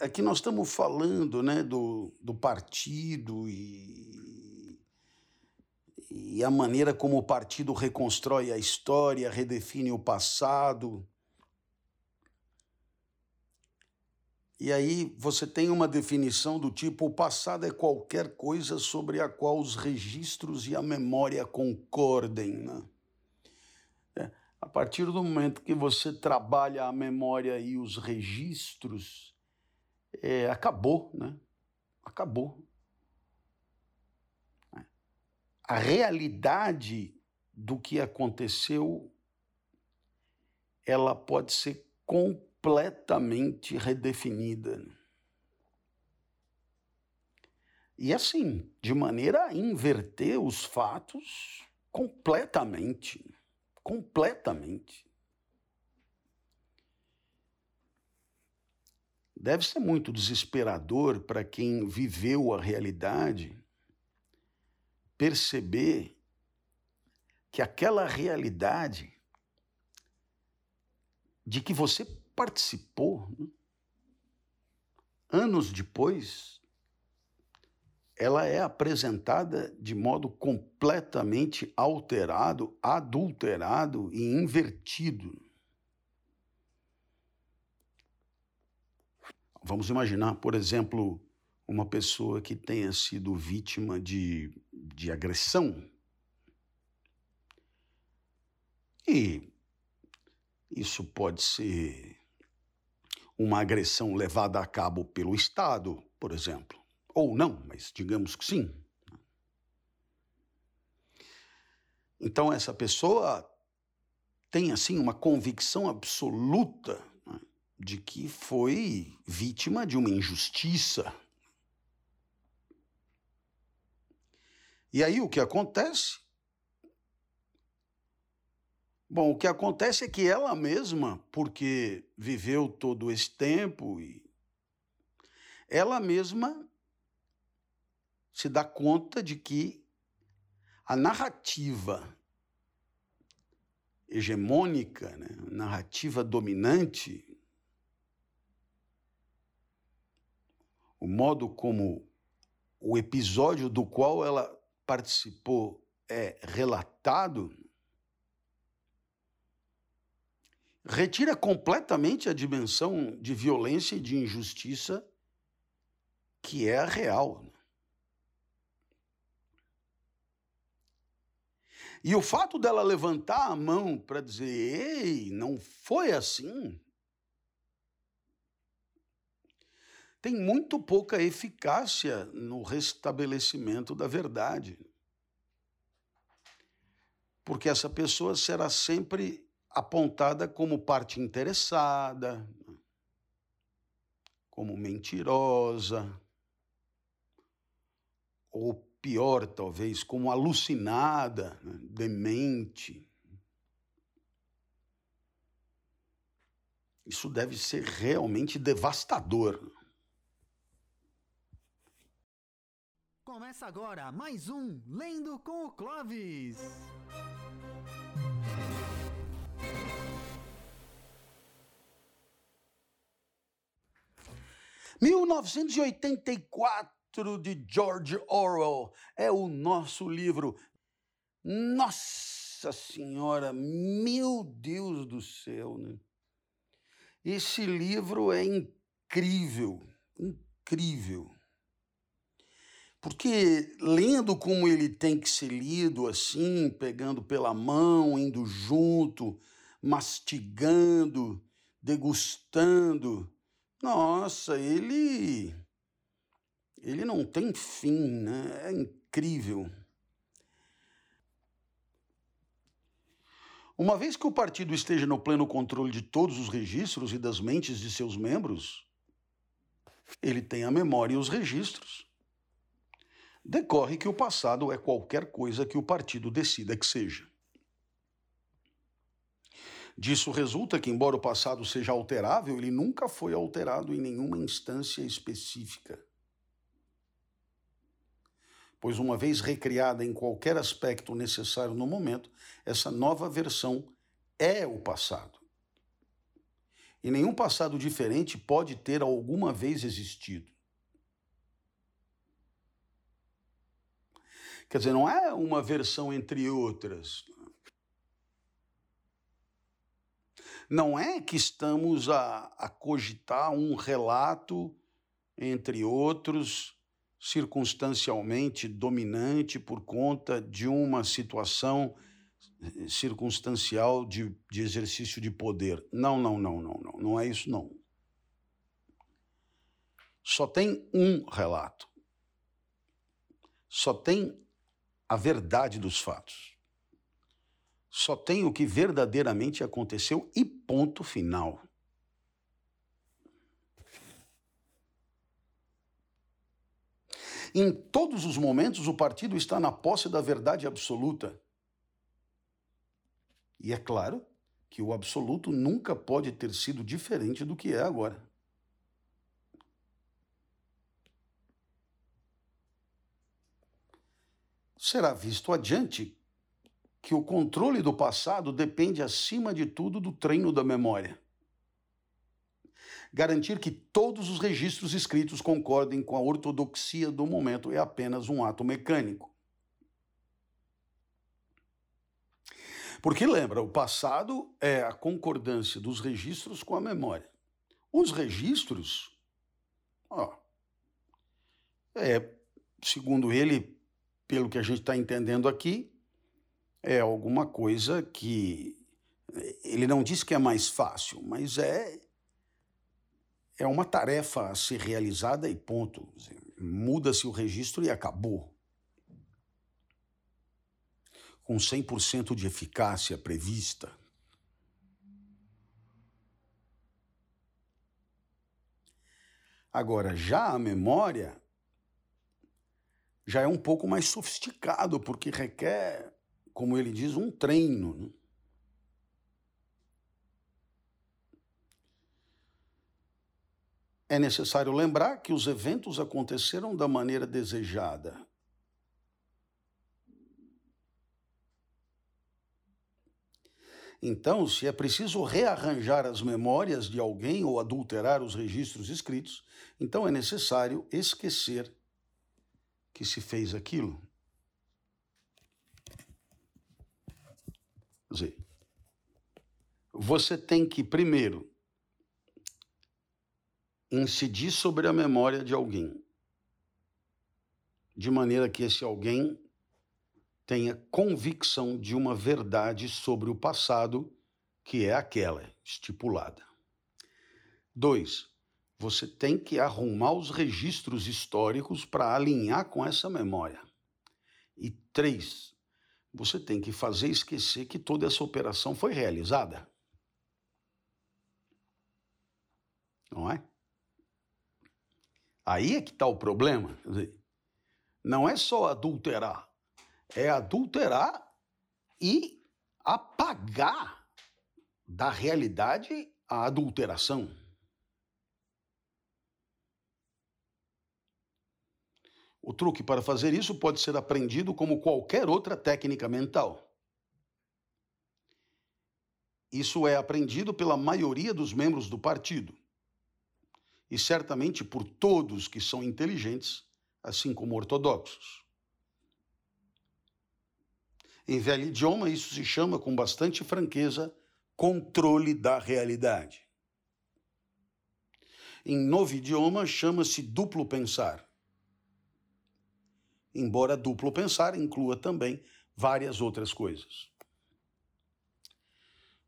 aqui nós estamos falando né, do, do partido e, e a maneira como o partido reconstrói a história, redefine o passado. E aí você tem uma definição do tipo: o passado é qualquer coisa sobre a qual os registros e a memória concordem. Né? É, a partir do momento que você trabalha a memória e os registros, é, acabou, né? Acabou. A realidade do que aconteceu, ela pode ser completamente redefinida. E assim, de maneira a inverter os fatos completamente. Completamente. Deve ser muito desesperador para quem viveu a realidade perceber que aquela realidade de que você participou, né? anos depois, ela é apresentada de modo completamente alterado, adulterado e invertido. Vamos imaginar, por exemplo, uma pessoa que tenha sido vítima de, de agressão. E isso pode ser uma agressão levada a cabo pelo Estado, por exemplo. Ou não, mas digamos que sim. Então, essa pessoa tem, assim, uma convicção absoluta de que foi vítima de uma injustiça. E aí o que acontece? Bom, o que acontece é que ela mesma, porque viveu todo esse tempo e ela mesma se dá conta de que a narrativa hegemônica, né, narrativa dominante, o modo como o episódio do qual ela participou é relatado, retira completamente a dimensão de violência e de injustiça que é a real. E o fato dela levantar a mão para dizer, ei, não foi assim, tem muito pouca eficácia no restabelecimento da verdade. Porque essa pessoa será sempre apontada como parte interessada, como mentirosa, ou pior, talvez, como alucinada, né? demente. Isso deve ser realmente devastador. Começa agora mais um Lendo com o Clovis. 1984 de George Orwell é o nosso livro. Nossa Senhora, meu Deus do céu, né? Esse livro é incrível, incrível. Porque lendo como ele tem que ser lido assim, pegando pela mão, indo junto, mastigando, degustando, nossa, ele. Ele não tem fim, né? É incrível. Uma vez que o partido esteja no pleno controle de todos os registros e das mentes de seus membros, ele tem a memória e os registros. Decorre que o passado é qualquer coisa que o partido decida que seja. Disso resulta que, embora o passado seja alterável, ele nunca foi alterado em nenhuma instância específica. Pois, uma vez recriada em qualquer aspecto necessário no momento, essa nova versão é o passado. E nenhum passado diferente pode ter alguma vez existido. Quer dizer, não é uma versão entre outras. Não é que estamos a, a cogitar um relato entre outros circunstancialmente dominante por conta de uma situação eh, circunstancial de, de exercício de poder. Não, não, não, não, não. Não é isso, não. Só tem um relato. Só tem a verdade dos fatos. Só tem o que verdadeiramente aconteceu e ponto final. Em todos os momentos, o partido está na posse da verdade absoluta. E é claro que o absoluto nunca pode ter sido diferente do que é agora. Será visto adiante que o controle do passado depende, acima de tudo, do treino da memória garantir que todos os registros escritos concordem com a ortodoxia do momento é apenas um ato mecânico. Porque lembra, o passado é a concordância dos registros com a memória. Os registros, ó, é, segundo ele, pelo que a gente está entendendo aqui, é alguma coisa que ele não diz que é mais fácil, mas é é uma tarefa a ser realizada e ponto. Muda-se o registro e acabou. Com 100% de eficácia prevista. Agora, já a memória já é um pouco mais sofisticado, porque requer, como ele diz, um treino. Né? É necessário lembrar que os eventos aconteceram da maneira desejada. Então, se é preciso rearranjar as memórias de alguém ou adulterar os registros escritos, então é necessário esquecer que se fez aquilo. Quer dizer, você tem que, primeiro, incidir sobre a memória de alguém, de maneira que esse alguém tenha convicção de uma verdade sobre o passado que é aquela estipulada. Dois, você tem que arrumar os registros históricos para alinhar com essa memória. E três, você tem que fazer esquecer que toda essa operação foi realizada. Não é? Aí é que está o problema. Não é só adulterar, é adulterar e apagar da realidade a adulteração. O truque para fazer isso pode ser aprendido como qualquer outra técnica mental. Isso é aprendido pela maioria dos membros do partido e certamente por todos que são inteligentes, assim como ortodoxos. Em velho idioma, isso se chama com bastante franqueza controle da realidade. Em novo idioma, chama-se duplo pensar. Embora duplo pensar inclua também várias outras coisas.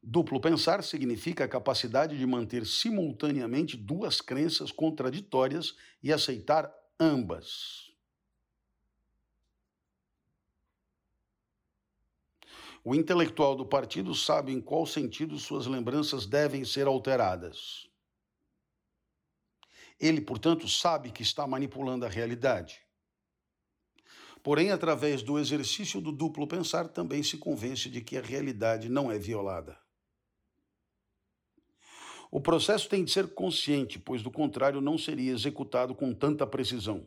Duplo pensar significa a capacidade de manter simultaneamente duas crenças contraditórias e aceitar ambas. O intelectual do partido sabe em qual sentido suas lembranças devem ser alteradas. Ele, portanto, sabe que está manipulando a realidade. Porém, através do exercício do duplo pensar, também se convence de que a realidade não é violada. O processo tem de ser consciente, pois do contrário não seria executado com tanta precisão.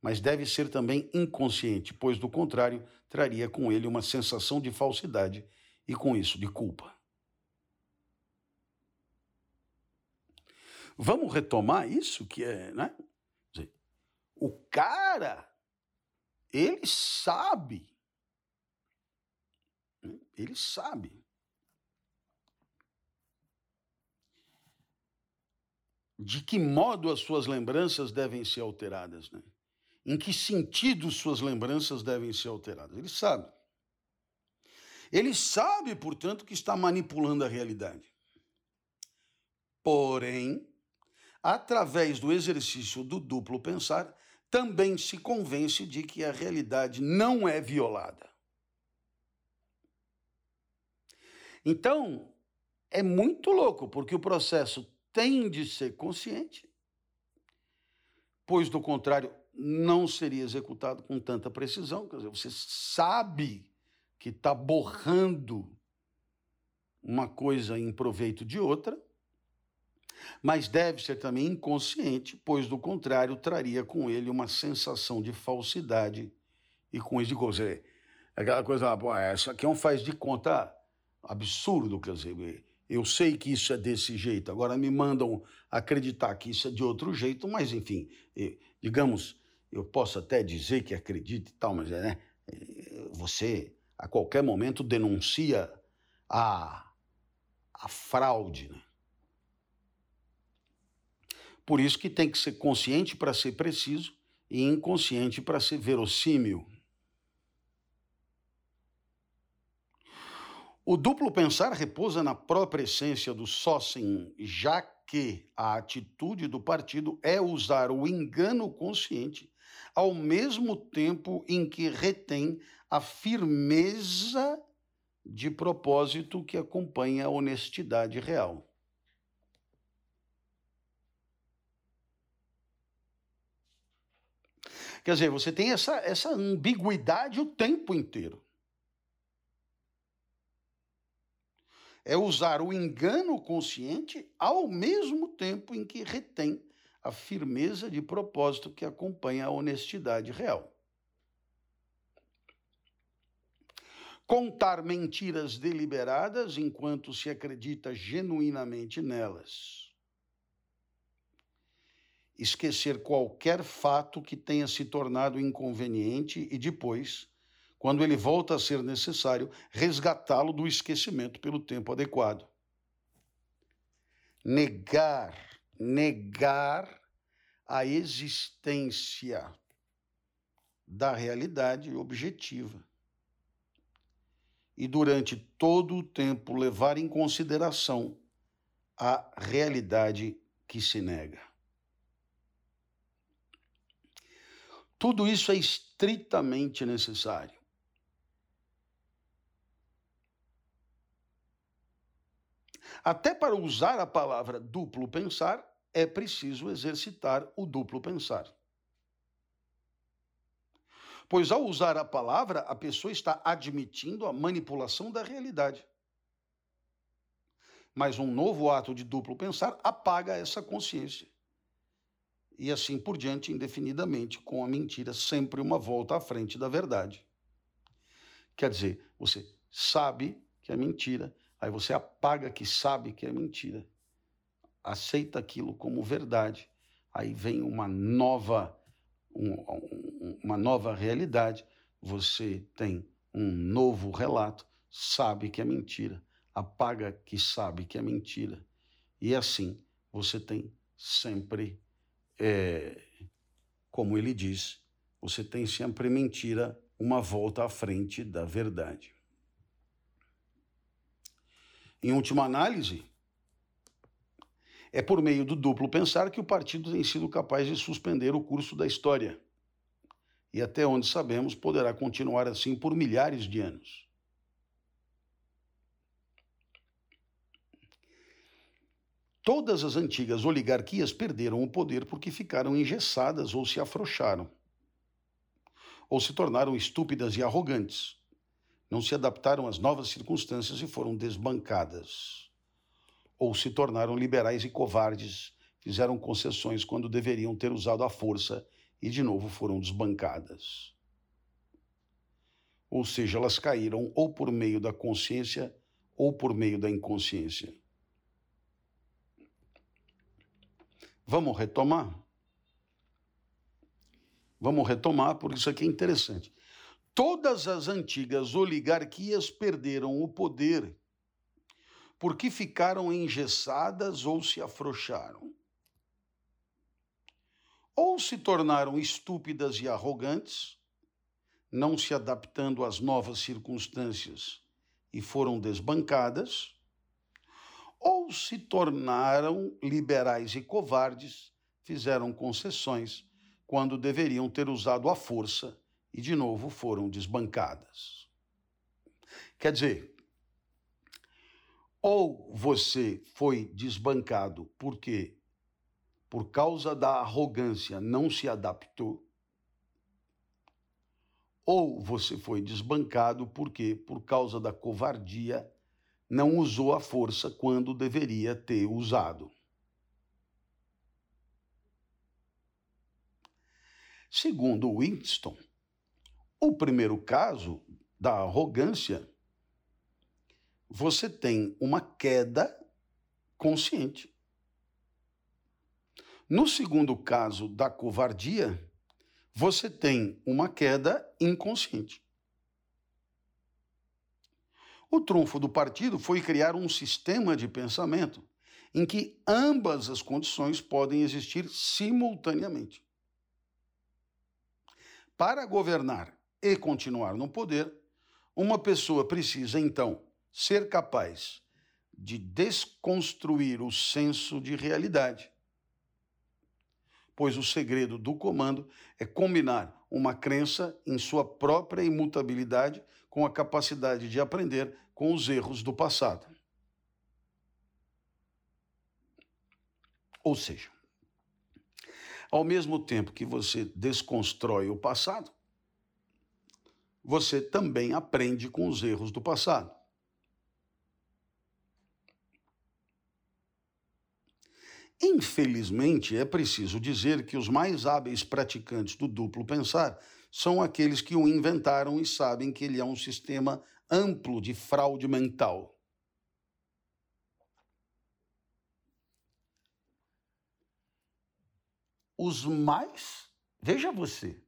Mas deve ser também inconsciente, pois do contrário traria com ele uma sensação de falsidade e com isso de culpa. Vamos retomar isso que é, né? O cara, ele sabe, ele sabe. De que modo as suas lembranças devem ser alteradas, né? Em que sentido suas lembranças devem ser alteradas? Ele sabe. Ele sabe, portanto, que está manipulando a realidade. Porém, através do exercício do duplo pensar, também se convence de que a realidade não é violada. Então, é muito louco, porque o processo tem de ser consciente, pois, do contrário, não seria executado com tanta precisão. Quer dizer, você sabe que está borrando uma coisa em proveito de outra, mas deve ser também inconsciente, pois do contrário traria com ele uma sensação de falsidade e com isso de coisa. Aquela coisa, pô, essa aqui é um faz de conta absurdo, quer dizer, eu sei que isso é desse jeito, agora me mandam acreditar que isso é de outro jeito, mas enfim, digamos, eu posso até dizer que acredito e tal, mas é, né, você a qualquer momento denuncia a, a fraude, né? Por isso que tem que ser consciente para ser preciso e inconsciente para ser verossímil. O duplo pensar repousa na própria essência do sócim, já que a atitude do partido é usar o engano consciente ao mesmo tempo em que retém a firmeza de propósito que acompanha a honestidade real. Quer dizer, você tem essa, essa ambiguidade o tempo inteiro. É usar o engano consciente ao mesmo tempo em que retém a firmeza de propósito que acompanha a honestidade real. Contar mentiras deliberadas enquanto se acredita genuinamente nelas esquecer qualquer fato que tenha se tornado inconveniente e depois, quando ele volta a ser necessário, resgatá-lo do esquecimento pelo tempo adequado. Negar, negar a existência da realidade objetiva. E durante todo o tempo levar em consideração a realidade que se nega. Tudo isso é estritamente necessário. Até para usar a palavra duplo pensar, é preciso exercitar o duplo pensar. Pois ao usar a palavra, a pessoa está admitindo a manipulação da realidade. Mas um novo ato de duplo pensar apaga essa consciência e assim por diante, indefinidamente, com a mentira sempre uma volta à frente da verdade. Quer dizer, você sabe que é mentira, aí você apaga que sabe que é mentira, aceita aquilo como verdade, aí vem uma nova, um, uma nova realidade, você tem um novo relato, sabe que é mentira, apaga que sabe que é mentira, e assim você tem sempre é, como ele diz, você tem sempre mentira uma volta à frente da verdade. Em última análise, é por meio do duplo pensar que o partido tem sido capaz de suspender o curso da história. E até onde sabemos, poderá continuar assim por milhares de anos. Todas as antigas oligarquias perderam o poder porque ficaram engessadas ou se afrouxaram, ou se tornaram estúpidas e arrogantes, não se adaptaram às novas circunstâncias e foram desbancadas, ou se tornaram liberais e covardes, fizeram concessões quando deveriam ter usado a força e de novo foram desbancadas. Ou seja, elas caíram ou por meio da consciência ou por meio da inconsciência. Vamos retomar? Vamos retomar, porque isso aqui é interessante. Todas as antigas oligarquias perderam o poder porque ficaram engessadas ou se afrouxaram. Ou se tornaram estúpidas e arrogantes, não se adaptando às novas circunstâncias e foram desbancadas, ou se tornaram liberais e covardes, fizeram concessões quando deveriam ter usado a força e de novo foram desbancadas. Quer dizer, ou você foi desbancado porque, por causa da arrogância, não se adaptou, ou você foi desbancado porque, por causa da covardia, não usou a força quando deveria ter usado. Segundo Winston, o primeiro caso da arrogância, você tem uma queda consciente. No segundo caso da covardia, você tem uma queda inconsciente. O trunfo do partido foi criar um sistema de pensamento em que ambas as condições podem existir simultaneamente. Para governar e continuar no poder, uma pessoa precisa, então, ser capaz de desconstruir o senso de realidade. Pois o segredo do comando é combinar uma crença em sua própria imutabilidade com a capacidade de aprender com os erros do passado. Ou seja, ao mesmo tempo que você desconstrói o passado, você também aprende com os erros do passado. Infelizmente, é preciso dizer que os mais hábeis praticantes do duplo pensar são aqueles que o inventaram e sabem que ele é um sistema amplo de fraude mental. Os mais, veja você,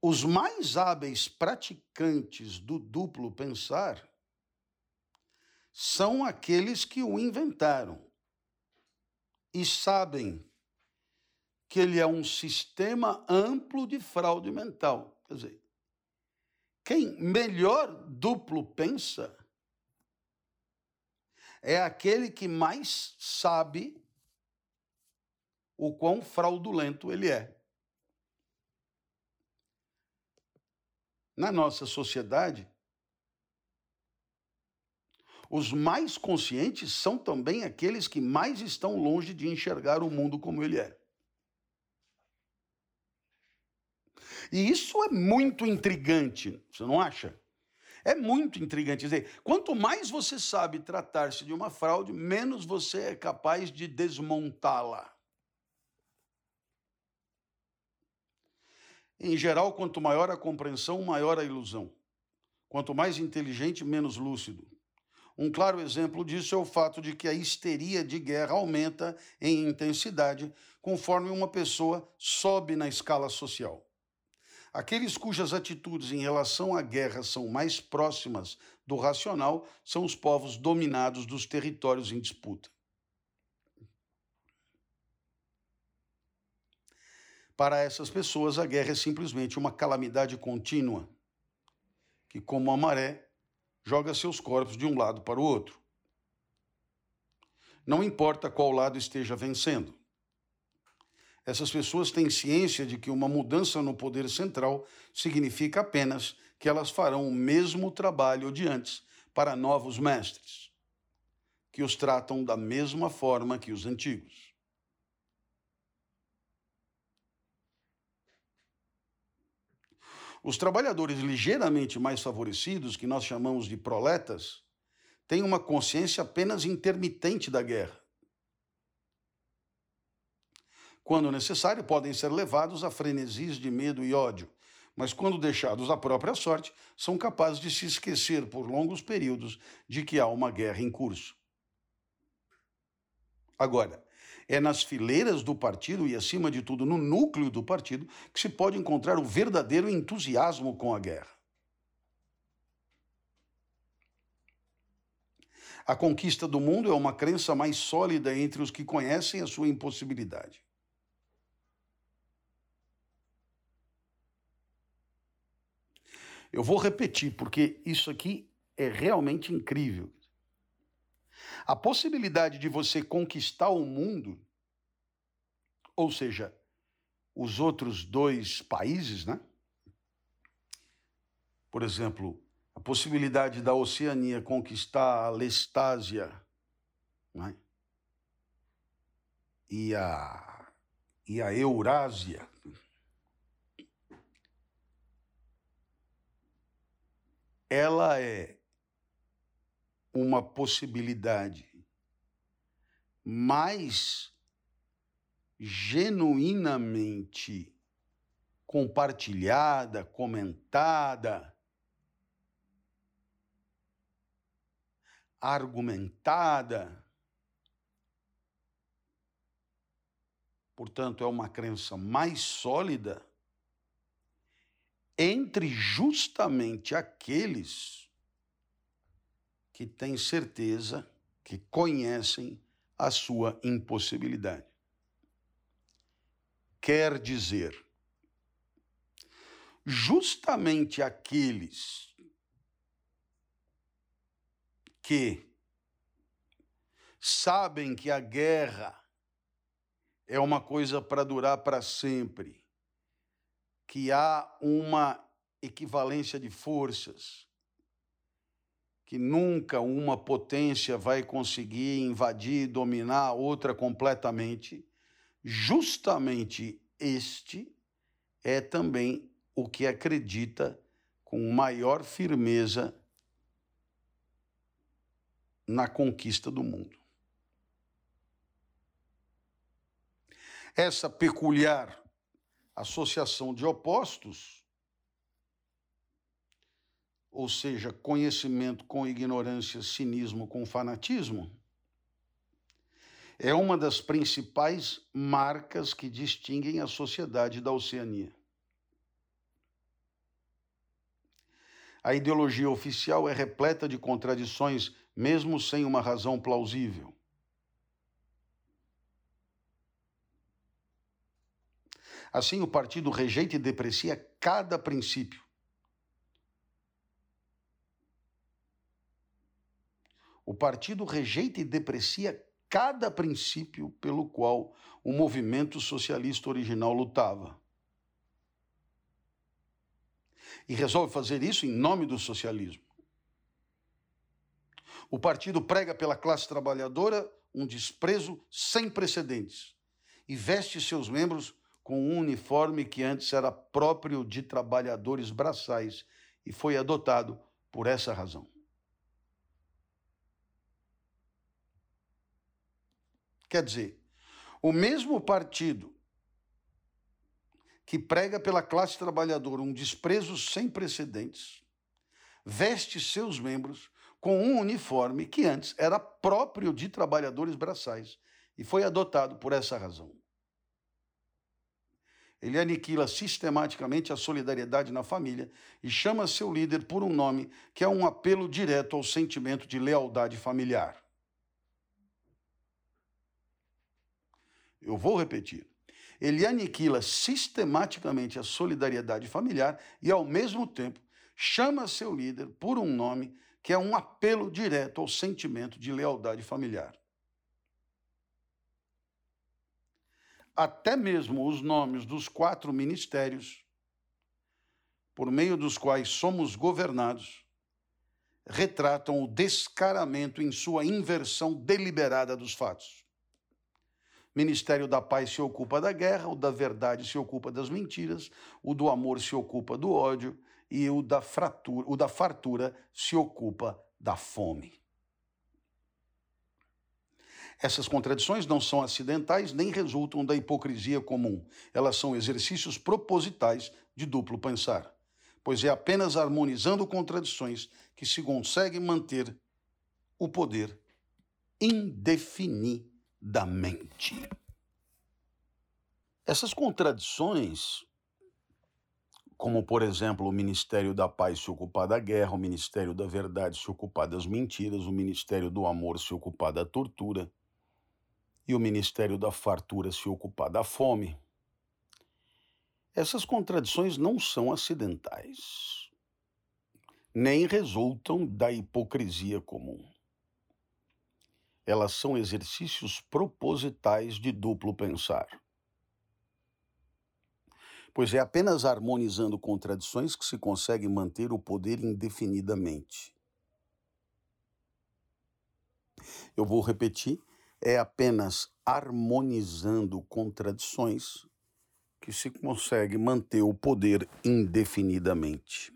os mais hábeis praticantes do duplo pensar são aqueles que o inventaram e sabem que ele é um sistema amplo de fraude mental. Quer dizer, quem melhor duplo pensa é aquele que mais sabe o quão fraudulento ele é. Na nossa sociedade, os mais conscientes são também aqueles que mais estão longe de enxergar o mundo como ele é. E isso é muito intrigante, você não acha? É muito intrigante. Quer dizer, quanto mais você sabe tratar-se de uma fraude, menos você é capaz de desmontá-la. Em geral, quanto maior a compreensão, maior a ilusão. Quanto mais inteligente, menos lúcido. Um claro exemplo disso é o fato de que a histeria de guerra aumenta em intensidade conforme uma pessoa sobe na escala social. Aqueles cujas atitudes em relação à guerra são mais próximas do racional são os povos dominados dos territórios em disputa. Para essas pessoas, a guerra é simplesmente uma calamidade contínua, que, como a maré, joga seus corpos de um lado para o outro. Não importa qual lado esteja vencendo. Essas pessoas têm ciência de que uma mudança no poder central significa apenas que elas farão o mesmo trabalho de antes para novos mestres, que os tratam da mesma forma que os antigos. Os trabalhadores ligeiramente mais favorecidos, que nós chamamos de proletas, têm uma consciência apenas intermitente da guerra. Quando necessário, podem ser levados a frenesis de medo e ódio, mas quando deixados à própria sorte, são capazes de se esquecer por longos períodos de que há uma guerra em curso. Agora, É nas fileiras do partido e, acima de tudo, no núcleo do partido que se pode encontrar o verdadeiro entusiasmo com a guerra. A conquista do mundo é uma crença mais sólida entre os que conhecem a sua impossibilidade. Eu vou repetir, porque isso aqui é realmente incrível. A possibilidade de você conquistar o mundo, ou seja, os outros dois países, né? Por exemplo, a possibilidade da Oceania conquistar a Lestásia né? e, a, e a Eurásia. Ela é uma possibilidade mais genuinamente compartilhada, comentada, argumentada. Portanto, é uma crença mais sólida entre justamente aqueles que têm certeza, que conhecem a sua impossibilidade. Quer dizer, justamente aqueles que sabem que a guerra é uma coisa para durar para sempre, que há uma equivalência de forças, que nunca uma potência vai conseguir invadir e dominar a outra completamente, justamente este é também o que acredita com maior firmeza na conquista do mundo. Essa peculiar associação de opostos, ou seja, conhecimento com ignorância, cinismo com fanatismo, é uma das principais marcas que distinguem a sociedade da Oceania. A ideologia oficial é repleta de contradições mesmo sem uma razão plausível. Assim, o partido rejeita e deprecia cada princípio. O partido rejeita e deprecia cada princípio pelo qual o movimento socialista original lutava. E resolve fazer isso em nome do socialismo. O partido prega pela classe trabalhadora um desprezo sem precedentes e veste seus membros com um uniforme que antes era próprio de trabalhadores braçais e foi adotado por essa razão. Quer dizer, o mesmo partido que prega pela classe trabalhadora um desprezo sem precedentes, veste seus membros com um uniforme que antes era próprio de trabalhadores braçais e foi adotado por essa razão. Ele aniquila sistematicamente a solidariedade na família e chama seu líder por um nome que é um apelo direto ao sentimento de lealdade familiar. Eu vou repetir. Ele aniquila sistematicamente a solidariedade familiar e, ao mesmo tempo, chama seu líder por um nome que é um apelo direto ao sentimento de lealdade familiar. Até mesmo os nomes dos quatro ministérios, por meio dos quais somos governados, retratam o descaramento em sua inversão deliberada dos fatos. Ministério da Paz se ocupa da guerra, o da verdade se ocupa das mentiras, o do amor se ocupa do ódio, e o da, fratura, o da fartura se ocupa da fome. Essas contradições não são acidentais nem resultam da hipocrisia comum. Elas são exercícios propositais de duplo pensar, pois é apenas harmonizando contradições que se consegue manter o poder indefinidamente. da mente. Essas contradições, como por exemplo o Ministério da Paz se ocupar da guerra, o Ministério da Verdade se ocupar das mentiras, o Ministério do Amor se ocupar da tortura e o Ministério da Fartura se ocupar da fome. Essas contradições não são acidentais, nem resultam da hipocrisia comum. Elas são exercícios propositais de duplo pensar. Pois é apenas harmonizando contradições que se consegue manter o poder indefinidamente. Eu vou repetir é apenas harmonizando contradições que se consegue manter o poder indefinidamente.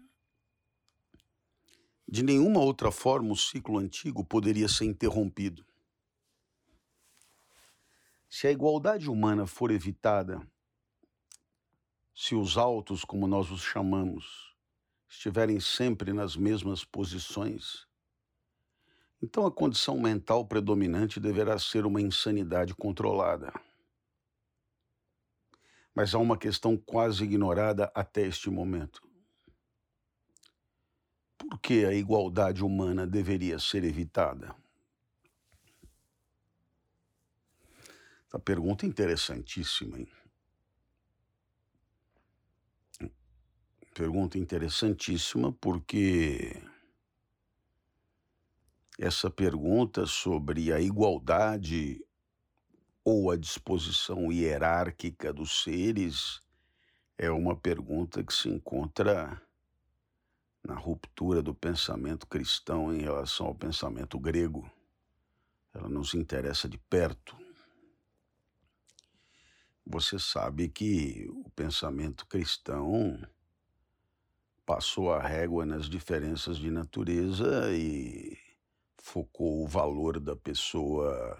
De nenhuma outra forma o ciclo antigo poderia ser interrompido. Se a igualdade humana for evitada, se os altos, como nós os chamamos, estiverem sempre nas mesmas posições, então a condição mental predominante deverá ser uma insanidade controlada. Mas há uma questão quase ignorada até este momento. Por que a igualdade humana deveria ser evitada? Essa pergunta é interessantíssima, hein? Pergunta interessantíssima porque essa pergunta sobre a igualdade ou a disposição hierárquica dos seres é uma pergunta que se encontra na ruptura do pensamento cristão em relação ao pensamento grego. Ela nos interessa de perto. Você sabe que o pensamento cristão passou a régua nas diferenças de natureza e focou o valor da pessoa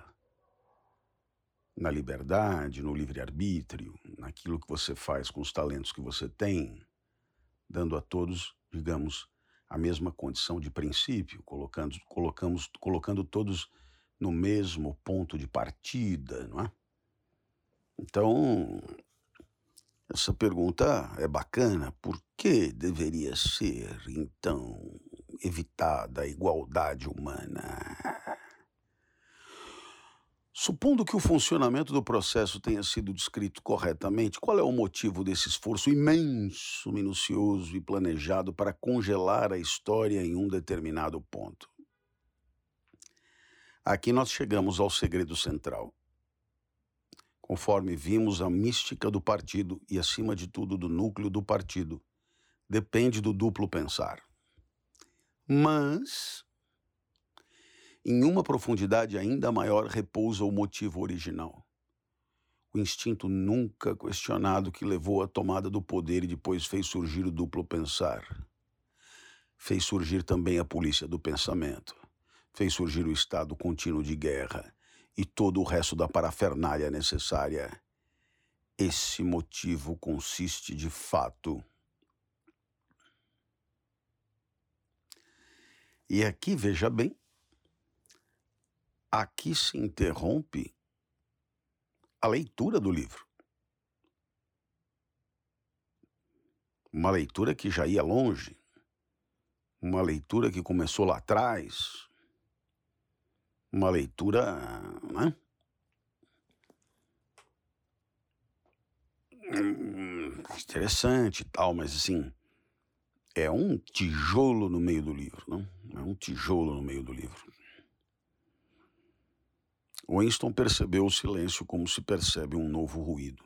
na liberdade, no livre-arbítrio, naquilo que você faz com os talentos que você tem, dando a todos, digamos, a mesma condição de princípio, colocando, colocamos, colocando todos no mesmo ponto de partida, não é? Então, essa pergunta é bacana. Por que deveria ser, então, evitada a igualdade humana. Supondo que o funcionamento do processo tenha sido descrito corretamente, qual é o motivo desse esforço imenso, minucioso e planejado para congelar a história em um determinado ponto? Aqui nós chegamos ao segredo central. Conforme vimos, a mística do partido e, acima de tudo, do núcleo do partido depende do duplo pensar. Mas, em uma profundidade ainda maior repousa o motivo original. O instinto nunca questionado que levou à tomada do poder e depois fez surgir o duplo pensar. Fez surgir também a polícia do pensamento. Fez surgir o estado contínuo de guerra e todo o resto da parafernália necessária. Esse motivo consiste de fato E aqui, veja bem, aqui se interrompe a leitura do livro. Uma leitura que já ia longe, uma leitura que começou lá atrás, uma leitura. Né? Hum, interessante e tal, mas assim, é um tijolo no meio do livro, não? É um tijolo no meio do livro. Winston percebeu o silêncio como se percebe um novo ruído.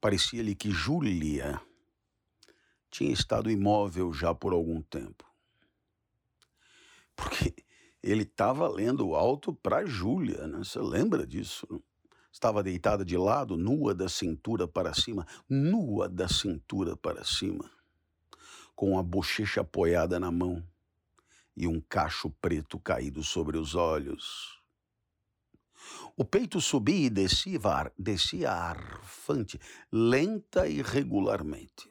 Parecia-lhe que Júlia tinha estado imóvel já por algum tempo. Porque ele estava lendo alto para Júlia, né? Você lembra disso? Não? Estava deitada de lado, nua da cintura para cima, nua da cintura para cima, com a bochecha apoiada na mão e um cacho preto caído sobre os olhos. O peito subia e descia, descia arfante, lenta e regularmente.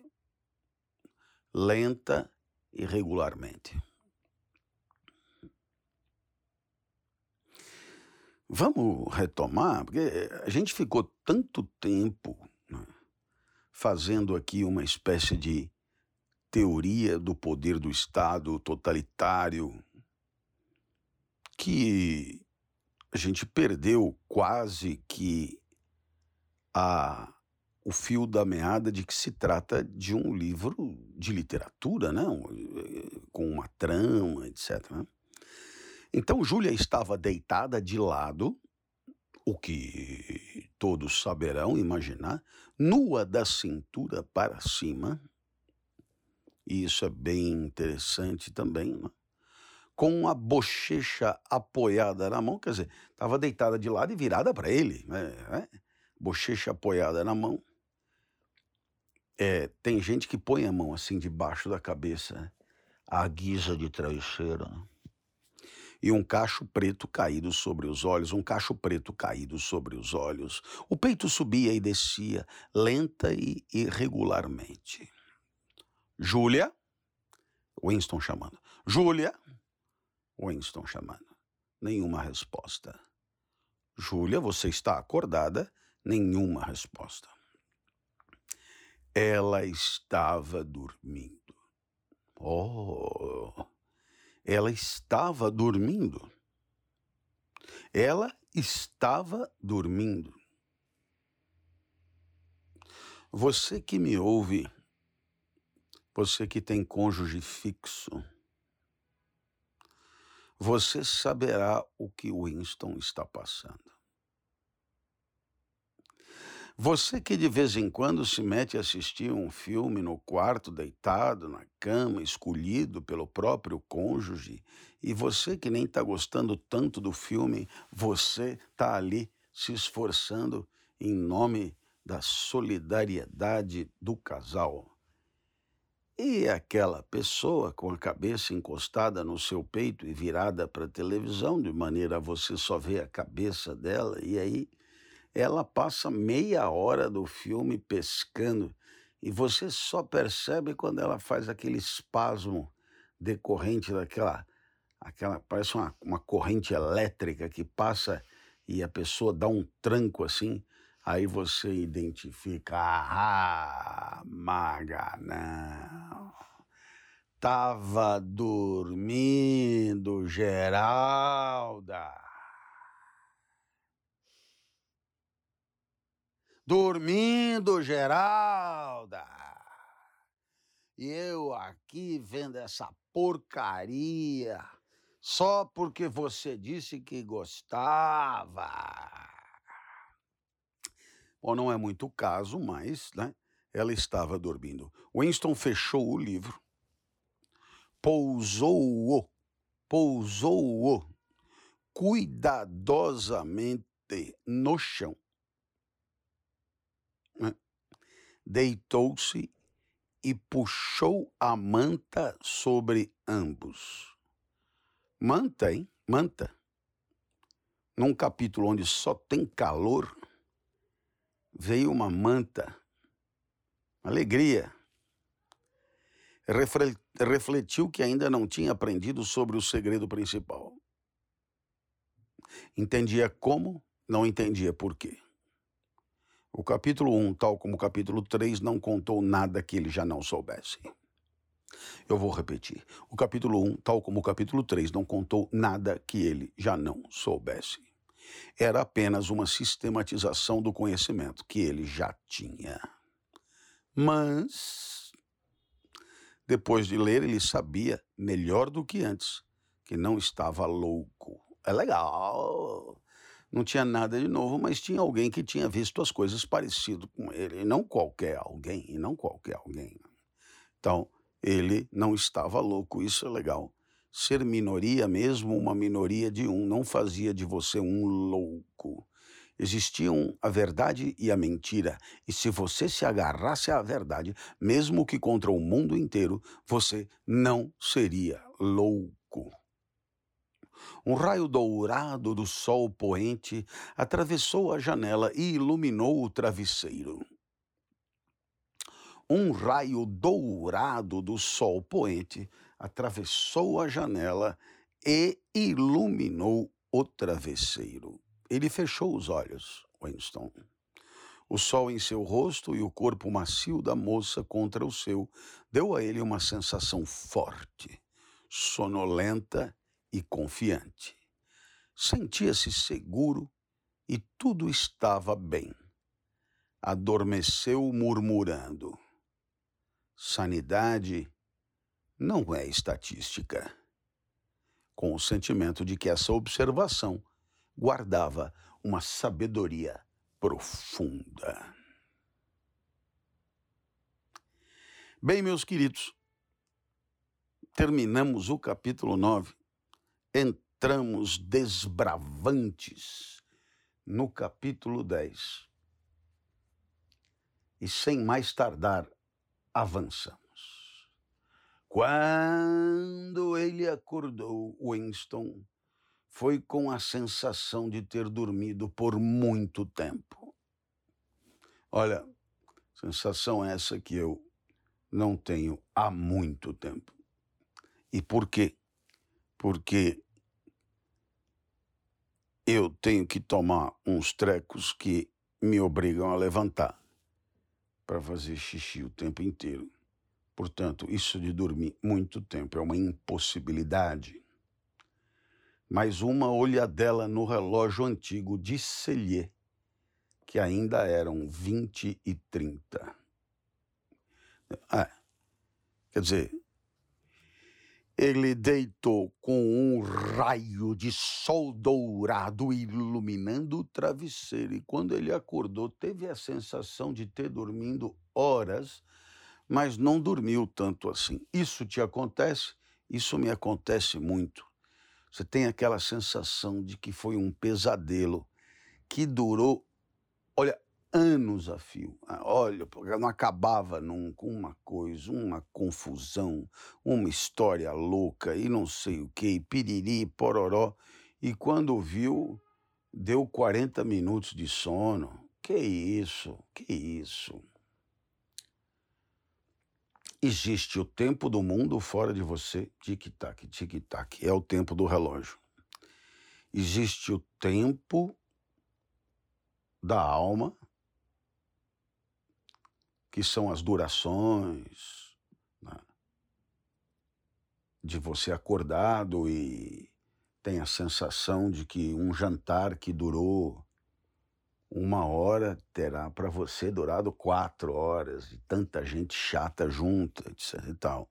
Lenta e regularmente. Vamos retomar, porque a gente ficou tanto tempo né, fazendo aqui uma espécie de teoria do poder do Estado totalitário que a gente perdeu quase que a, o fio da meada de que se trata de um livro de literatura, né? com uma trama, etc. Né? Então Júlia estava deitada de lado, o que todos saberão imaginar, nua da cintura para cima, e isso é bem interessante também, né? com a bochecha apoiada na mão, quer dizer, estava deitada de lado e virada para ele, né? bochecha apoiada na mão. É, tem gente que põe a mão assim debaixo da cabeça, né? à guisa de travesseiro. Né? E um cacho preto caído sobre os olhos, um cacho preto caído sobre os olhos. O peito subia e descia, lenta e irregularmente. Júlia, Winston chamando. Júlia, Winston chamando. Nenhuma resposta. Júlia, você está acordada? Nenhuma resposta. Ela estava dormindo. Oh, ela estava dormindo. Ela estava dormindo. Você que me ouve, você que tem cônjuge fixo, você saberá o que Winston está passando. Você que de vez em quando se mete a assistir um filme no quarto, deitado na cama, escolhido pelo próprio cônjuge, e você que nem está gostando tanto do filme, você está ali se esforçando em nome da solidariedade do casal. E aquela pessoa com a cabeça encostada no seu peito e virada para a televisão, de maneira a você só ver a cabeça dela, e aí ela passa meia hora do filme pescando e você só percebe quando ela faz aquele espasmo decorrente daquela, aquela, parece uma, uma corrente elétrica que passa e a pessoa dá um tranco assim, aí você identifica, ah, maga, não. Tava dormindo, Geralda. Dormindo, Geralda. E eu aqui vendo essa porcaria só porque você disse que gostava. Bom, não é muito o caso, mas né, ela estava dormindo. Winston fechou o livro, pousou-o, pousou-o cuidadosamente no chão deitou-se e puxou a manta sobre ambos. Manta, hein? Manta. Num capítulo onde só tem calor, veio uma manta. Alegria. Refletiu que ainda não tinha aprendido sobre o segredo principal. Entendia como, não entendia por quê. O capítulo 1, tal como o capítulo 3, não contou nada que ele já não soubesse. Eu vou repetir. O capítulo 1, tal como o capítulo 3, não contou nada que ele já não soubesse. Era apenas uma sistematização do conhecimento que ele já tinha. Mas, depois de ler, ele sabia, melhor do que antes, que não estava louco. É legal não tinha nada de novo, mas tinha alguém que tinha visto as coisas parecido com ele, e não qualquer alguém, e não qualquer alguém. Então, ele não estava louco, isso é legal. Ser minoria, mesmo uma minoria de um, não fazia de você um louco. Existiam a verdade e a mentira, e se você se agarrasse à verdade, mesmo que contra o mundo inteiro, você não seria louco. Um raio dourado do sol poente atravessou a janela e iluminou o travesseiro. Um raio dourado do sol poente atravessou a janela e iluminou o travesseiro. ele fechou os olhos, Winston. O sol em seu rosto e o corpo macio da moça contra o seu deu a ele uma sensação forte, sonolenta e confiante. Sentia-se seguro e tudo estava bem. Adormeceu murmurando: Sanidade não é estatística. Com o sentimento de que essa observação guardava uma sabedoria profunda. Bem, meus queridos, terminamos o capítulo 9, entramos desbravantes no capítulo 10. E sem mais tardar, avançamos. Quando ele acordou, Winston foi com a sensação de ter dormido por muito tempo. Olha, sensação essa que eu não tenho há muito tempo. E por quê? Porque eu tenho que tomar uns trecos que me obrigam a levantar para fazer xixi o tempo inteiro. Portanto, isso de dormir muito tempo é uma impossibilidade mas uma olhadela no relógio antigo disse-lhe que ainda eram vinte e trinta. Ah, quer dizer, ele deitou com um raio de sol dourado iluminando o travesseiro e quando ele acordou teve a sensação de ter dormido horas, mas não dormiu tanto assim. Isso te acontece? Isso me acontece muito. Você tem aquela sensação de que foi um pesadelo que durou, olha, anos a fio. Ah, olha, não acabava num, com uma coisa, uma confusão, uma história louca e não sei o que, piriri, pororó. E quando viu, deu 40 minutos de sono. Que isso, que isso. Existe o tempo do mundo fora de você, tic-tac, tic-tac, é o tempo do relógio. Existe o tempo da alma, que são as durações né? de você acordado e tem a sensação de que um jantar que durou uma hora terá para você durado quatro horas, e tanta gente chata junta, etc e tal.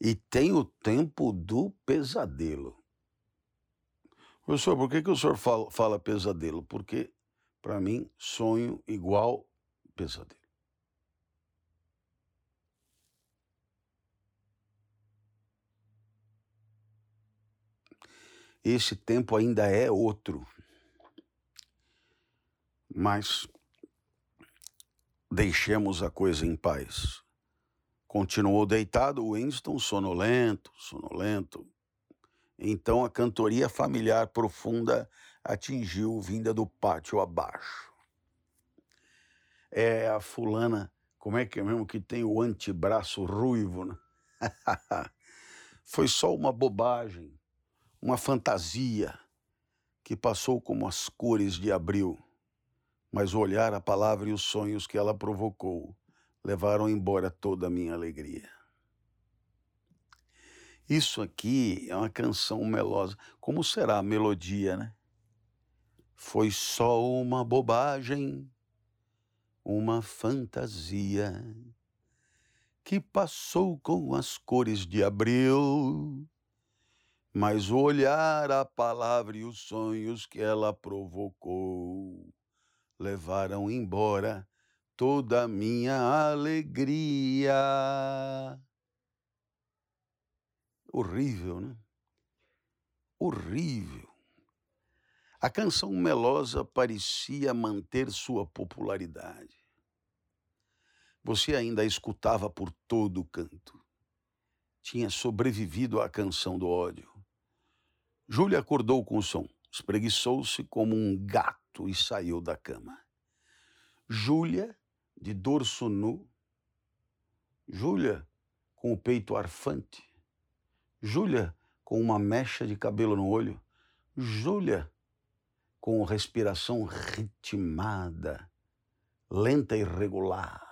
E tem o tempo do pesadelo. Professor, por que, que o senhor fala, fala pesadelo? Porque, para mim, sonho igual pesadelo. Esse tempo ainda é outro. Mas deixemos a coisa em paz. Continuou deitado Winston, sonolento, sonolento. Então a cantoria familiar profunda atingiu vinda do pátio abaixo. É a fulana, como é que é mesmo que tem o antebraço ruivo? Né? Foi só uma bobagem, uma fantasia que passou como as cores de abril mas o olhar, a palavra e os sonhos que ela provocou levaram embora toda a minha alegria. Isso aqui é uma canção melosa. Como será a melodia, né? Foi só uma bobagem, uma fantasia que passou com as cores de abril. Mas o olhar, a palavra e os sonhos que ela provocou levaram embora toda a minha alegria. Horrível, né? Horrível. A canção melosa parecia manter sua popularidade. Você ainda a escutava por todo o canto. Tinha sobrevivido à canção do ódio. Júlia acordou com o som, espreguiçou-se como um gato e saiu da cama. Júlia, de dorso nu, Júlia com o peito arfante, Júlia com uma mecha de cabelo no olho, Júlia com respiração ritmada, lenta e regular.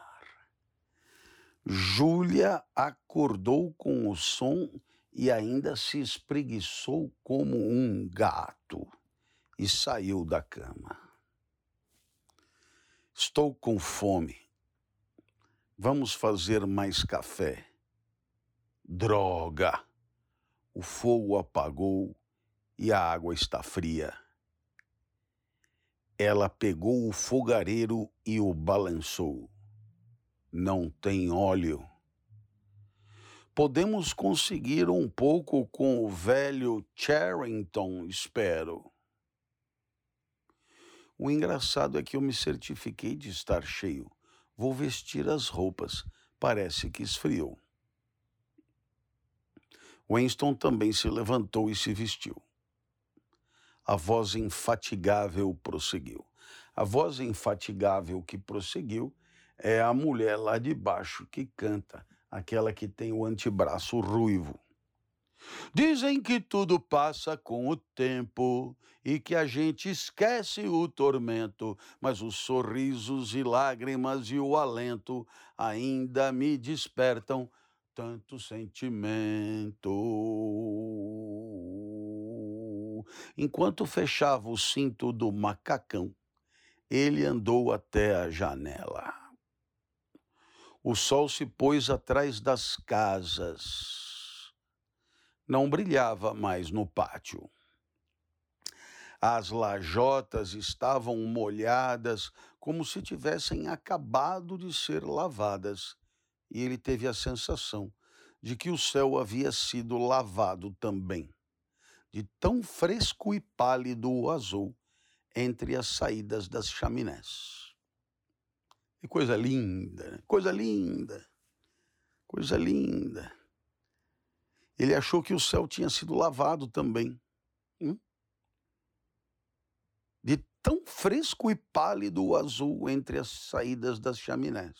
Júlia acordou com o som e ainda se espreguiçou como um gato e saiu da cama. Estou com fome. Vamos fazer mais café. Droga! O fogo apagou e a água está fria. Ela pegou o fogareiro e o balançou. Não tem óleo. Podemos conseguir um pouco com o velho Charrington, espero. O engraçado é que eu me certifiquei de estar cheio. Vou vestir as roupas. Parece que esfriou. Winston também se levantou e se vestiu. A voz infatigável prosseguiu. A voz infatigável que prosseguiu é a mulher lá de baixo que canta, aquela que tem o antebraço ruivo. Dizem que tudo passa com o tempo e que a gente esquece o tormento, mas os sorrisos e lágrimas e o alento ainda me despertam tanto sentimento. Enquanto fechava o cinto do macacão, ele andou até a janela. O sol se pôs atrás das casas. Não brilhava mais no pátio. As lajotas estavam molhadas como se tivessem acabado de ser lavadas, e ele teve a sensação de que o céu havia sido lavado também de tão fresco e pálido o azul entre as saídas das chaminés. Que coisa linda, né? coisa linda, coisa linda. Ele achou que o céu tinha sido lavado também. Hum? De tão fresco e pálido o azul entre as saídas das chaminés.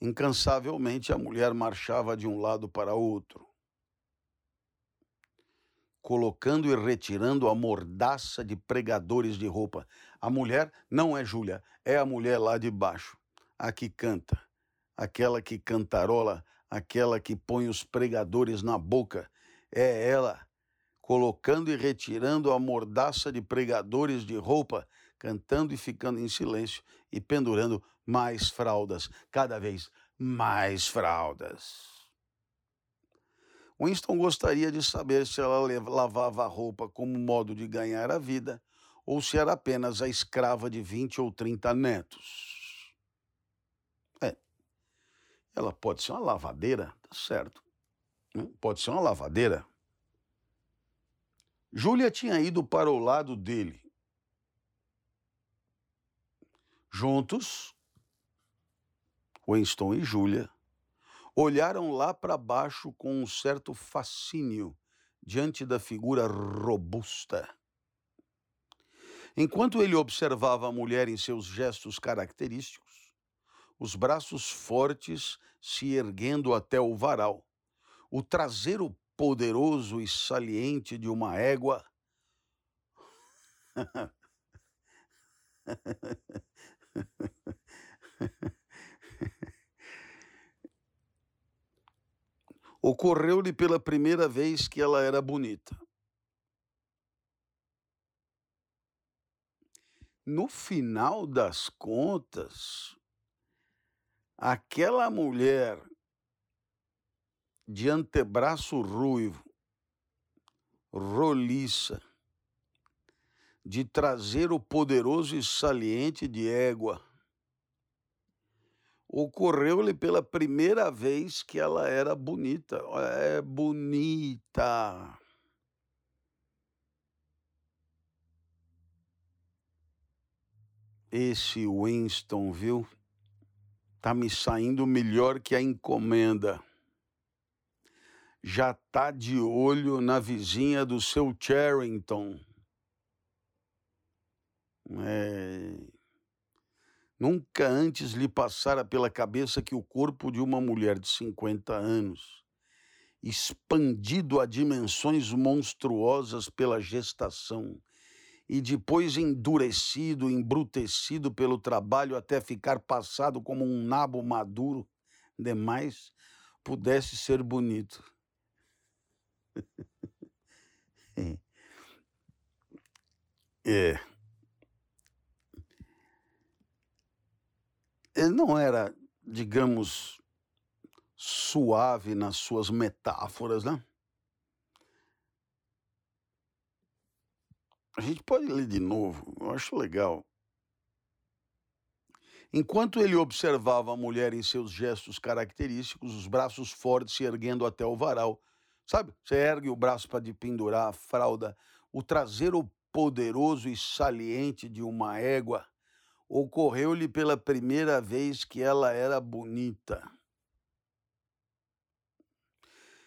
Incansavelmente a mulher marchava de um lado para outro colocando e retirando a mordaça de pregadores de roupa. A mulher não é Júlia, é a mulher lá de baixo, a que canta, aquela que cantarola, aquela que põe os pregadores na boca. É ela, colocando e retirando a mordaça de pregadores de roupa, cantando e ficando em silêncio e pendurando mais fraldas, cada vez mais fraldas. Winston gostaria de saber se ela lavava a roupa como modo de ganhar a vida ou se era apenas a escrava de 20 ou 30 netos. É. Ela pode ser uma lavadeira, tá certo. Né? Pode ser uma lavadeira. Júlia tinha ido para o lado dele. Juntos, Winston e Júlia olharam lá para baixo com um certo fascínio diante da figura robusta. Enquanto ele observava a mulher em seus gestos característicos, os braços fortes se erguendo até o varal, o traseiro poderoso e saliente de uma égua. ocorreu-lhe pela primeira vez que ela era bonita. No final das contas, aquela mulher de antebraço ruivo, roliça, de traseiro poderoso e saliente de égua, ocorreu-lhe pela primeira vez que ela era bonita. É bonita. Esse Winston, viu? Tá me saindo melhor que a encomenda. Já tá de olho na vizinha do seu Charrington. É, Nunca antes lhe passara pela cabeça que o corpo de uma mulher de 50 anos expandido a dimensões monstruosas pela gestação e depois endurecido, embrutecido pelo trabalho até ficar passado como um nabo maduro demais, pudesse ser bonito. é. Não era, digamos, suave nas suas metáforas, né? A gente pode ler de novo, eu acho legal. Enquanto ele observava a mulher em seus gestos característicos, os braços fortes se erguendo até o varal, sabe? Você ergue o braço para pendurar a fralda, o traseiro poderoso e saliente de uma égua. Ocorreu-lhe pela primeira vez que ela era bonita.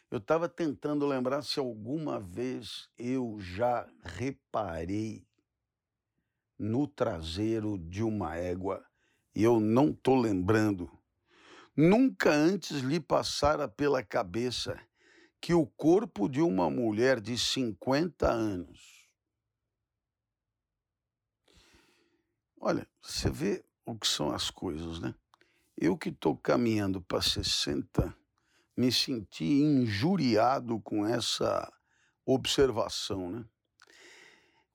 Eu estava tentando lembrar se alguma vez eu já reparei no traseiro de uma égua e eu não estou lembrando. Nunca antes lhe passara pela cabeça que o corpo de uma mulher de 50 anos. Olha, você vê o que são as coisas, né? Eu que estou caminhando para 60, me senti injuriado com essa observação, né?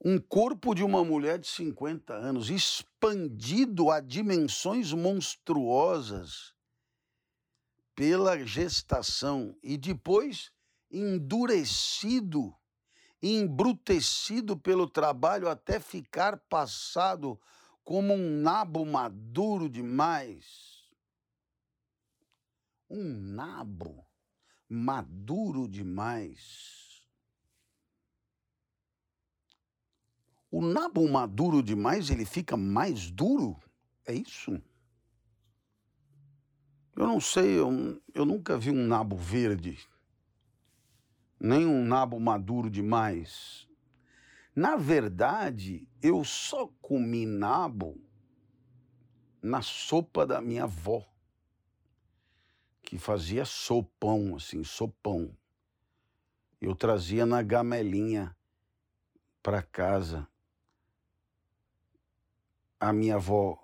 um corpo de uma mulher de 50 anos, expandido a dimensões monstruosas pela gestação e depois endurecido, embrutecido pelo trabalho até ficar passado como um nabo maduro demais. Um nabo maduro demais. o nabo maduro demais, ele fica mais duro? É isso? Eu não sei, eu, eu nunca vi um nabo verde, nem um nabo maduro demais. Na verdade, eu só comi nabo na sopa da minha avó, que fazia sopão, assim, sopão. Eu trazia na gamelinha para casa a minha avó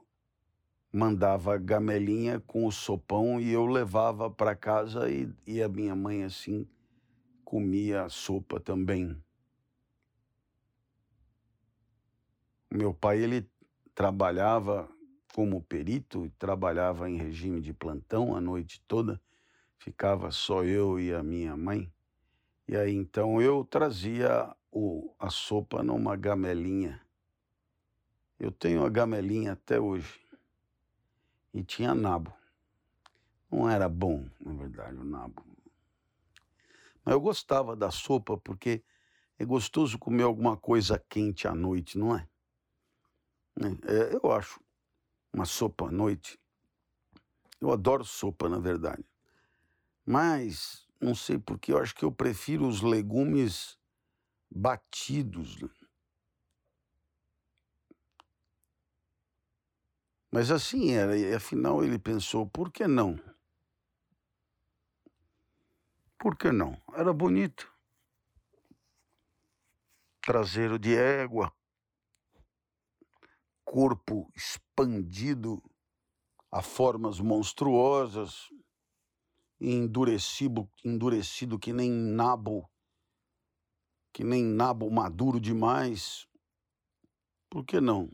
mandava gamelinha com o sopão e eu levava para casa e, e, a minha mãe assim comia a sopa também. Meu pai ele trabalhava como perito trabalhava em regime de plantão a noite toda. Ficava só eu e a minha mãe. E aí então eu trazia o, a sopa numa gamelinha eu tenho a gamelinha até hoje. E tinha nabo. Não era bom, na verdade, o nabo. Mas eu gostava da sopa porque é gostoso comer alguma coisa quente à noite, não é? É eu acho. Uma sopa à noite. Eu adoro sopa, na verdade. Mas não sei porque eu acho que eu prefiro os legumes batidos. Né? Mas assim era, e afinal ele pensou: por que não? Por que não? Era bonito. Traseiro de égua, corpo expandido a formas monstruosas, endurecido, endurecido que nem nabo, que nem nabo maduro demais. Por que não?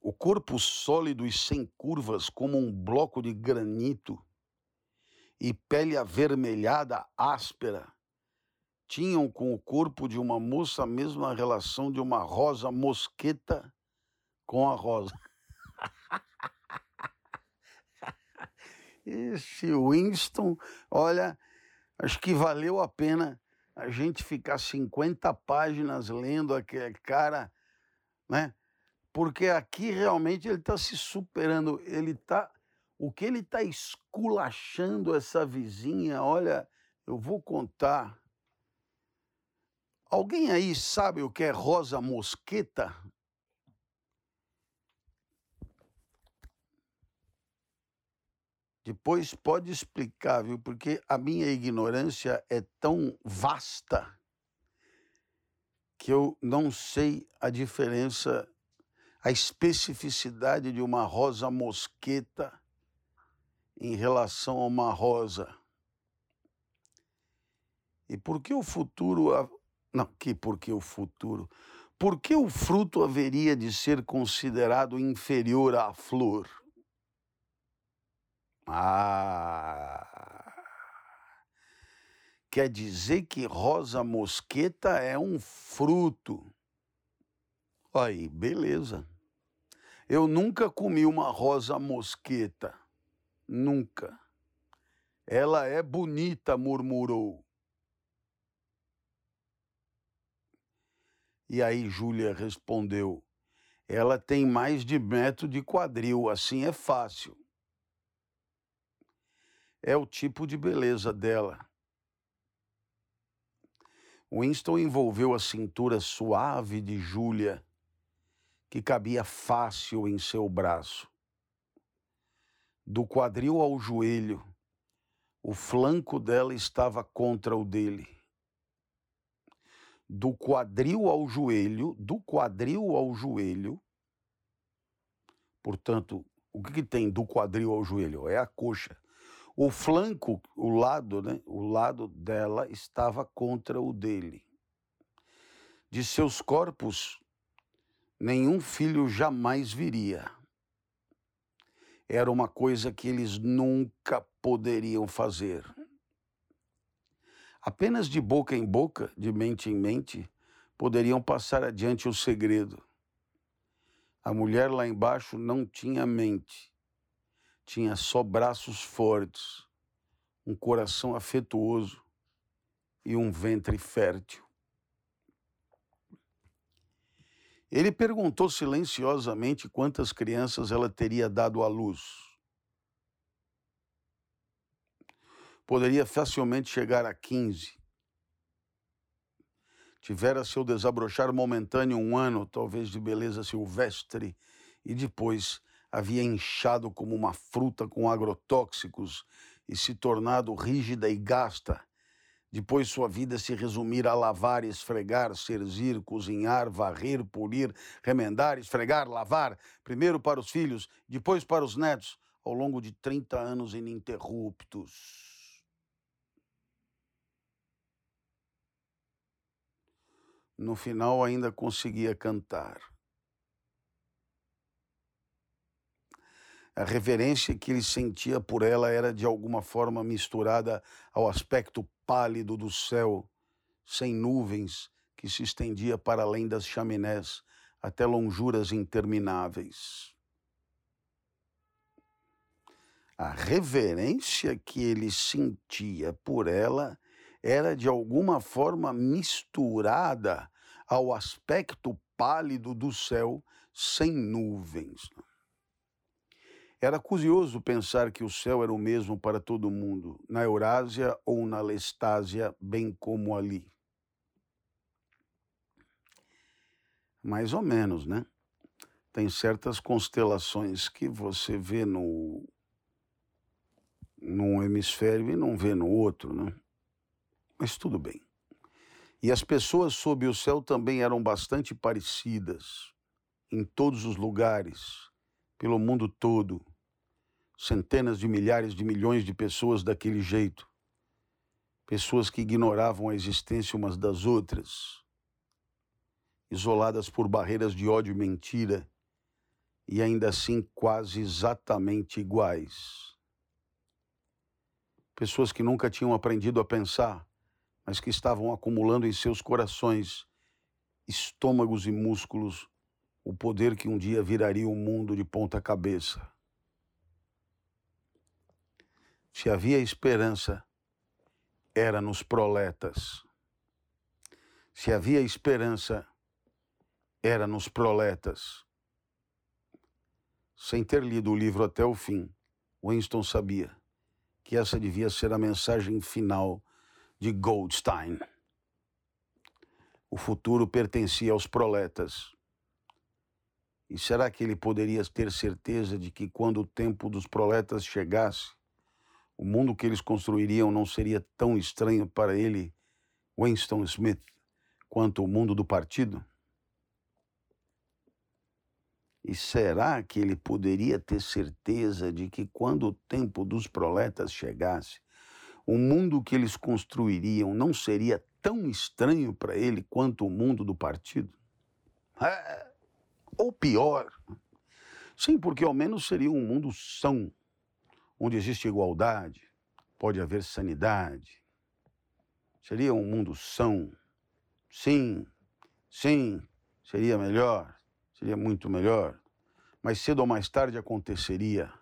O corpo sólido e sem curvas, como um bloco de granito, e pele avermelhada, áspera, tinham com o corpo de uma moça a mesma relação de uma rosa mosqueta com a rosa. Esse Winston, olha, acho que valeu a pena a gente ficar 50 páginas lendo aquele cara, né? porque aqui realmente ele está se superando, ele está. O que ele está esculachando essa vizinha, olha, eu vou contar. Alguém aí sabe o que é rosa mosqueta? Depois pode explicar, viu? Porque a minha ignorância é tão vasta que eu não sei a diferença, a especificidade de uma rosa mosqueta em relação a uma rosa. E por que o futuro. Não, que por que o futuro? Por que o fruto haveria de ser considerado inferior à flor? Ah! Quer dizer que rosa mosqueta é um fruto. Aí, beleza. Eu nunca comi uma rosa mosqueta. Nunca. Ela é bonita, murmurou. E aí Júlia respondeu: Ela tem mais de metro de quadril, assim é fácil. É o tipo de beleza dela. Winston envolveu a cintura suave de Júlia, que cabia fácil em seu braço. Do quadril ao joelho, o flanco dela estava contra o dele do quadril ao joelho, do quadril ao joelho. Portanto, o que, que, tem do quadril ao joelho? É a coxa. O flanco, o lado, né? O lado dela estava contra o dele. De seus corpos, nenhum filho jamais viria. Era uma coisa que eles nunca poderiam fazer. Apenas de boca em boca, de mente em mente, poderiam passar adiante o segredo. A mulher lá embaixo não tinha mente, tinha só braços fortes, um coração afetuoso e um ventre fértil. Ele perguntou silenciosamente quantas crianças ela teria dado à luz. Poderia facilmente chegar a 15. Tivera seu desabrochar momentâneo um ano, talvez de beleza silvestre, e depois havia inchado como uma fruta com agrotóxicos e se tornado rígida e gasta. Depois sua vida se resumir a lavar, esfregar, serzir, cozinhar, varrer, polir, remendar, esfregar, lavar, primeiro para os filhos, depois para os netos, ao longo de 30 anos ininterruptos. No final ainda conseguia cantar. A reverência que ele sentia por ela era de alguma forma misturada ao aspecto pálido do céu, sem nuvens, que se estendia para além das chaminés até lonjuras intermináveis. A reverência que ele sentia por ela era de alguma forma misturada ao aspecto pálido do céu sem nuvens. Era curioso pensar que o céu era o mesmo para todo mundo, na Eurásia ou na Lestásia, bem como ali. Mais ou menos, né? Tem certas constelações que você vê no num hemisfério e não vê no outro, né? Mas tudo bem. E as pessoas sob o céu também eram bastante parecidas, em todos os lugares, pelo mundo todo. Centenas de milhares de milhões de pessoas daquele jeito. Pessoas que ignoravam a existência umas das outras, isoladas por barreiras de ódio e mentira, e ainda assim quase exatamente iguais. Pessoas que nunca tinham aprendido a pensar mas que estavam acumulando em seus corações, estômagos e músculos, o poder que um dia viraria o mundo de ponta cabeça. Se havia esperança, era nos proletas. Se havia esperança, era nos proletas. Sem ter lido o livro até o fim, Winston sabia que essa devia ser a mensagem final de Goldstein. O futuro pertencia aos proletas. E será que ele poderia ter certeza de que quando o tempo dos proletas chegasse, o mundo que eles construiriam não seria tão estranho para ele, Winston Smith, quanto o mundo do partido? E será que ele poderia ter certeza de que quando o tempo dos proletas chegasse, o mundo que eles construiriam não seria tão estranho para ele quanto o mundo do partido? É, ou pior. Sim, porque ao menos seria um mundo são, onde existe igualdade, pode haver sanidade. Seria um mundo são. Sim, sim, seria melhor seria muito melhor. Mas cedo ou mais tarde aconteceria.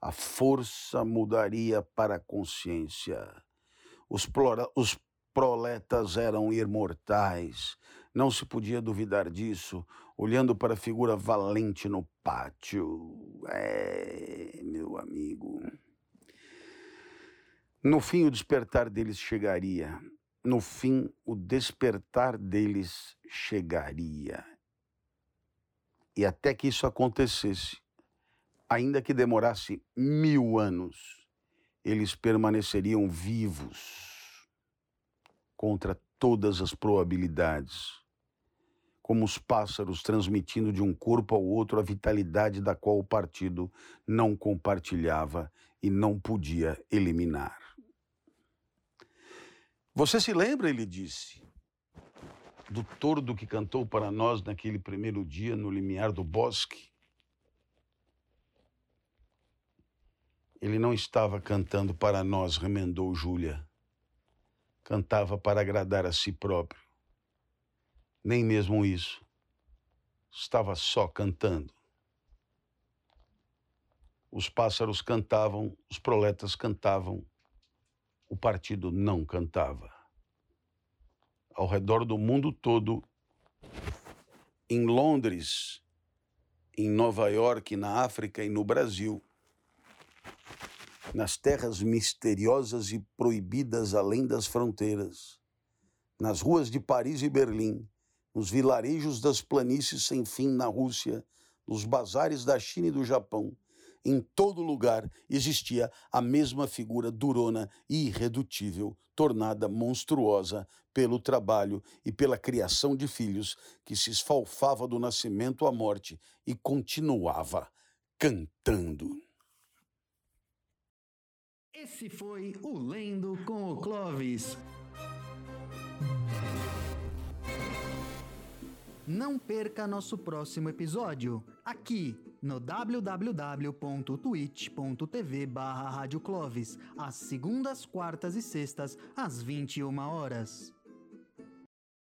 A força mudaria para a consciência. Os, plora, os proletas eram imortais. Não se podia duvidar disso, olhando para a figura valente no pátio. É, meu amigo. No fim, o despertar deles chegaria. No fim, o despertar deles chegaria. E até que isso acontecesse, ainda que demorasse mil anos, eles permaneceriam vivos contra todas as probabilidades, como os pássaros transmitindo de um corpo ao outro a vitalidade da qual o partido não compartilhava e não podia eliminar. Você se lembra, ele disse, do tordo que cantou para nós naquele primeiro dia no limiar do bosque. Ele não estava cantando para nós, remendou Júlia. Cantava para agradar a si próprio. Nem mesmo isso. Estava só cantando. Os pássaros cantavam, os proletas cantavam, o partido não cantava ao redor do mundo todo, em Londres, em Nova York, na África e no Brasil, nas terras misteriosas e proibidas além das fronteiras, nas ruas de Paris e Berlim, nos vilarejos das planícies sem fim na Rússia, nos bazares da China e do Japão, em todo lugar existia a mesma figura durona e irredutível, tornada monstruosa pelo trabalho e pela criação de filhos, que se esfalfava do nascimento à morte e continuava cantando. Esse foi o Lendo com o Clovis. Não perca nosso próximo episódio, aqui no www.twitch.tv barra às segundas, quartas e sextas, às 21 horas.